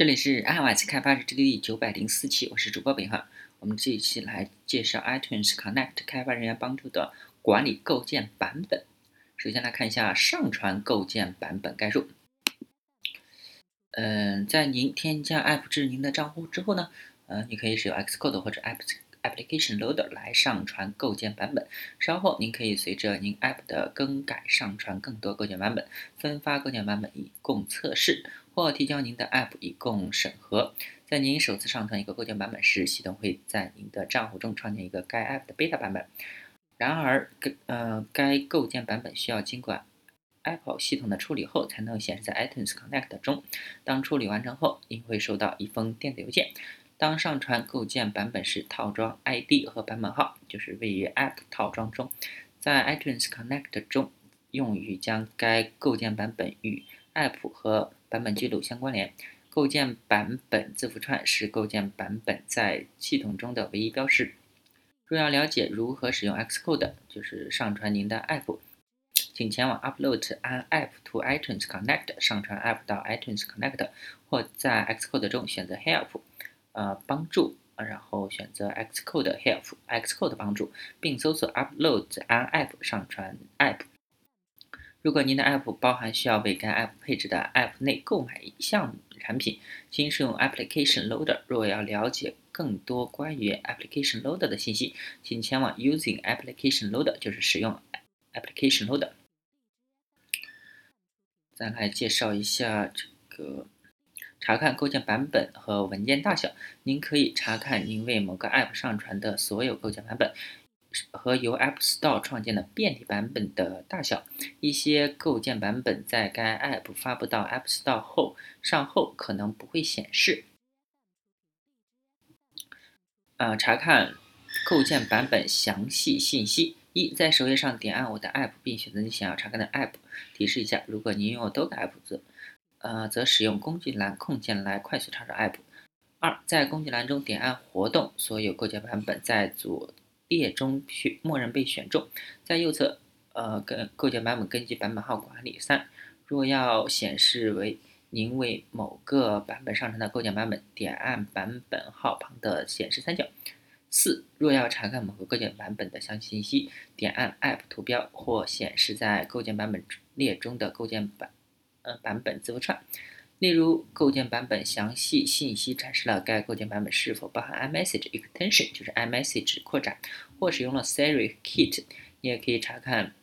这里是 iOS 开发日志的第九百零四期，我是主播北汉。我们这一期来介绍 iTunes Connect 开发人员帮助的管理构建版本。首先来看一下上传构建版本概述。嗯，在您添加 App 至您的账户之后呢，呃，你可以使用 Xcode 或者 App Application Loader 来上传构建版本。稍后您可以随着您 App 的更改上传更多构建版本，分发构建版本以供测试。或提交您的 App 以供审核。在您首次上传一个构建版本时，系统会在您的账户中创建一个该 App 的 Beta 版本。然而，该呃该构建版本需要经过 Apple 系统的处理后，才能显示在 iTunes Connect 中。当处理完成后，您会收到一封电子邮件。当上传构建版本时，套装 ID 和版本号就是位于 App 套装中，在 iTunes Connect 中用于将该构建版本与 App 和版本记录相关联。构建版本字符串是构建版本在系统中的唯一标识。若要了解如何使用 Xcode，就是上传您的 App，请前往 Upload an App to iTunes Connect，上传 App 到 iTunes Connect，或在 Xcode 中选择 Help，呃，帮助，然后选择 Xcode Help，Xcode 帮助，并搜索 Upload an App，上传 App。如果您的 App 包含需要为该 App 配置的 App 内购买一项产品，请使用 Application Loader。若要了解更多关于 Application Loader 的信息，请前往 Using Application Loader，就是使用 Application Loader。再来介绍一下这个查看构建版本和文件大小。您可以查看您为某个 App 上传的所有构建版本。和由 App Store 创建的变体版本的大小，一些构建版本在该 App 发布到 App Store 后上后可能不会显示。呃，查看构建版本详细信息。一，在首页上点按我的 App，并选择你想要查看的 App。提示一下，如果您拥有多个 App，则呃则使用工具栏空键来快速查找 App。二，在工具栏中点按活动，所有构建版本在左。列中选默认被选中，在右侧，呃，跟构建版本根据版本号管理。三，若要显示为您为某个版本上传的构建版本，点按版本号旁的显示三角。四，若要查看某个构建版本的详细信息，点按 App 图标或显示在构建版本列中的构建版，呃，版本字符串。例如，构建版本详细信息展示了该构建版本是否包含 iMessage extension，就是 iMessage 扩展，或使用了 Siri Kit。你也可以查看，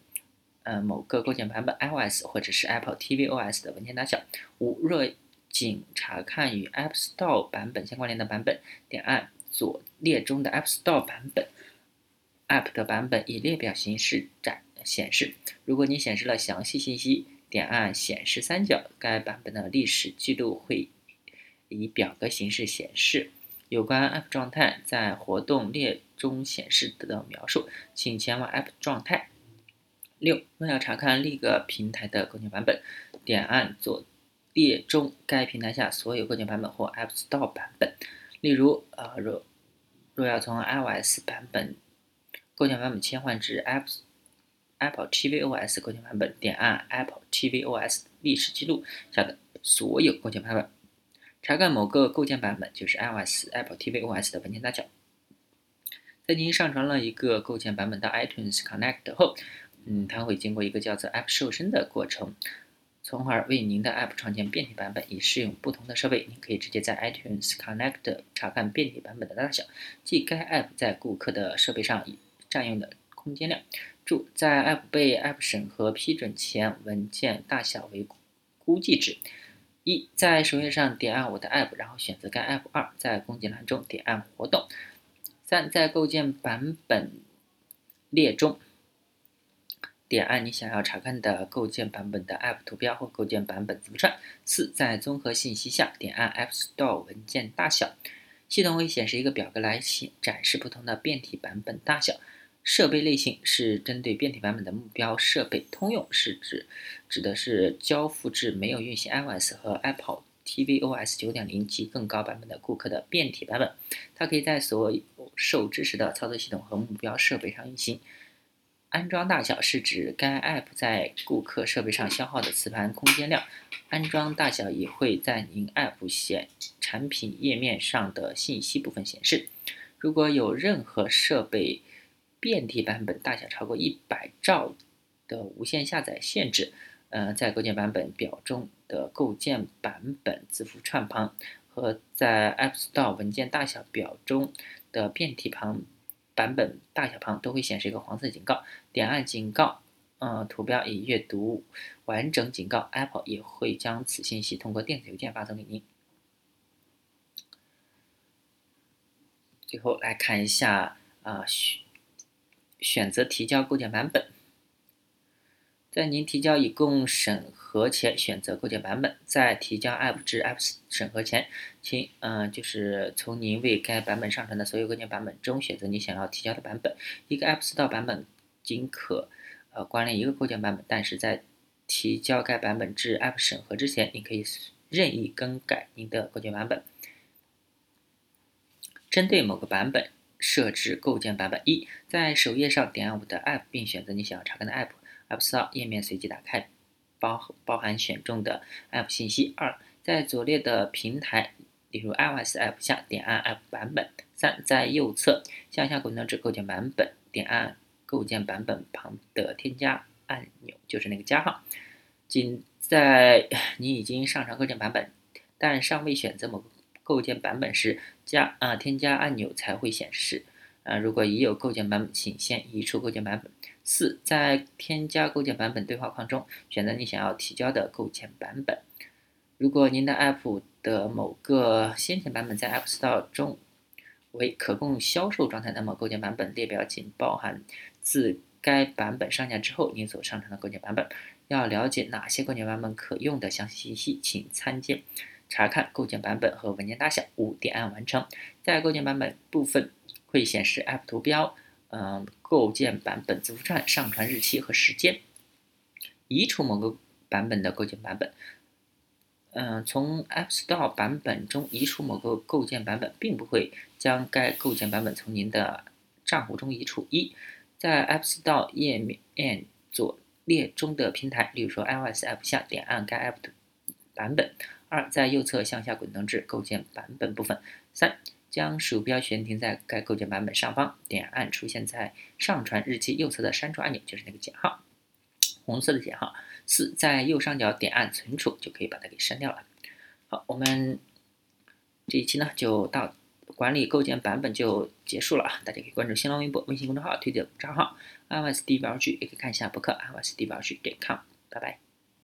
呃，某个构建版本 iOS 或者是 Apple tvOS 的文件大小。五，若仅查看与 App Store 版本相关联的版本，点按左列中的 App Store 版本，App 的版本以列表形式展显示。如果你显示了详细信息，点按显示三角，该版本的历史记录会以表格形式显示。有关 App 状态在活动列中显示的描述，请前往 App 状态。六，若要查看另一个平台的构建版本，点按左列中该平台下所有构建版本或 App Store 版本。例如，呃，若若要从 iOS 版本构建版本切换至 apps。Apple tvOS 构建版本，点按 Apple tvOS 历史记录下的所有构建版本，查看某个构建版本就是 iOS Apple tvOS 的文件大小。在您上传了一个构建版本到 iTunes Connect 后，嗯，它会经过一个叫做 App 瘦身的过程，从而为您的 App 创建变体版本，以适用不同的设备。您可以直接在 iTunes Connect 查看变体版本的大小，即该 App 在顾客的设备上占用的空间量。注：在 App 被 App 审核批准前，文件大小为估计值。一，在首页上点按我的 App，然后选择该 App。二，在工具栏中点按活动。三，在构建版本列中点按你想要查看的构建版本的 App 图标或构建版本字符串。四，在综合信息下点按 App Store 文件大小，系统会显示一个表格来显展示不同的变体版本大小。设备类型是针对变体版本的目标设备，通用是指指的是交付至没有运行 iOS 和 Apple tvOS 9.0及更高版本的顾客的变体版本。它可以在所有受支持的操作系统和目标设备上运行。安装大小是指该 App 在顾客设备上消耗的磁盘空间量。安装大小也会在您 App 显产品页面上的信息部分显示。如果有任何设备变体版本大小超过一百兆的无线下载限制，呃，在构建版本表中的构建版本字符串旁和在 App Store 文件大小表中的变体旁版本大小旁都会显示一个黄色警告。点按警告，呃，图标已阅读完整警告，Apple 也会将此信息通过电子邮件发送给您。最后来看一下啊，选选择提交构建版本。在您提交已供审核前，选择构建版本。在提交 App 至 App 审核前，请嗯，就是从您为该版本上传的所有构建版本中选择你想要提交的版本。一个 App Store 版本仅可呃关联一个构建版本，但是在提交该版本至 App 审核之前，你可以任意更改您的构建版本。针对某个版本设置构建版本一，在首页上点按我的 App，并选择你想要查看的 App，App Store 页面随机打开，包包含选中的 App 信息。二，在左列的平台，例如 iOS App 下点按 App 版本。三，在右侧向下滚动至构建版本，点按构建版本旁的添加按钮，就是那个加号。仅在 你已经上传构建版本，但尚未选择某个。构建版本时，加啊添加按钮才会显示。啊，如果已有构建版本，请先移除构建版本。四，在添加构建版本对话框中，选择你想要提交的构建版本。如果您的 App 的某个先前版本在 App Store 中为可供销售状态，那么构建版本列表仅包含自该版本上架之后您所上传的构建版本。要了解哪些构建版本可用的详细信息，请参见。查看构建版本和文件大小。五点按完成，在构建版本部分会显示 App 图标，嗯，构建版本字符串、上传日期和时间。移除某个版本的构建版本，嗯，从 App Store 版本中移除某个构建版本，并不会将该构建版本从您的账户中移除。一，在 App Store 页面左列中的平台，例如说 iOS App 下点按该 App 的版本。二，在右侧向下滚动至构建版本部分。三，将鼠标悬停在该构建版本上方，点按出现在上传日期右侧的删除按钮，就是那个减号，红色的减号。四，在右上角点按存储，就可以把它给删掉了。好，我们这一期呢就到管理构建版本就结束了啊！大家可以关注新浪微博、微信公众号、推荐账号 iOS D 标 G，也可以看一下博客 iOS D 标 G 点 com。拜拜。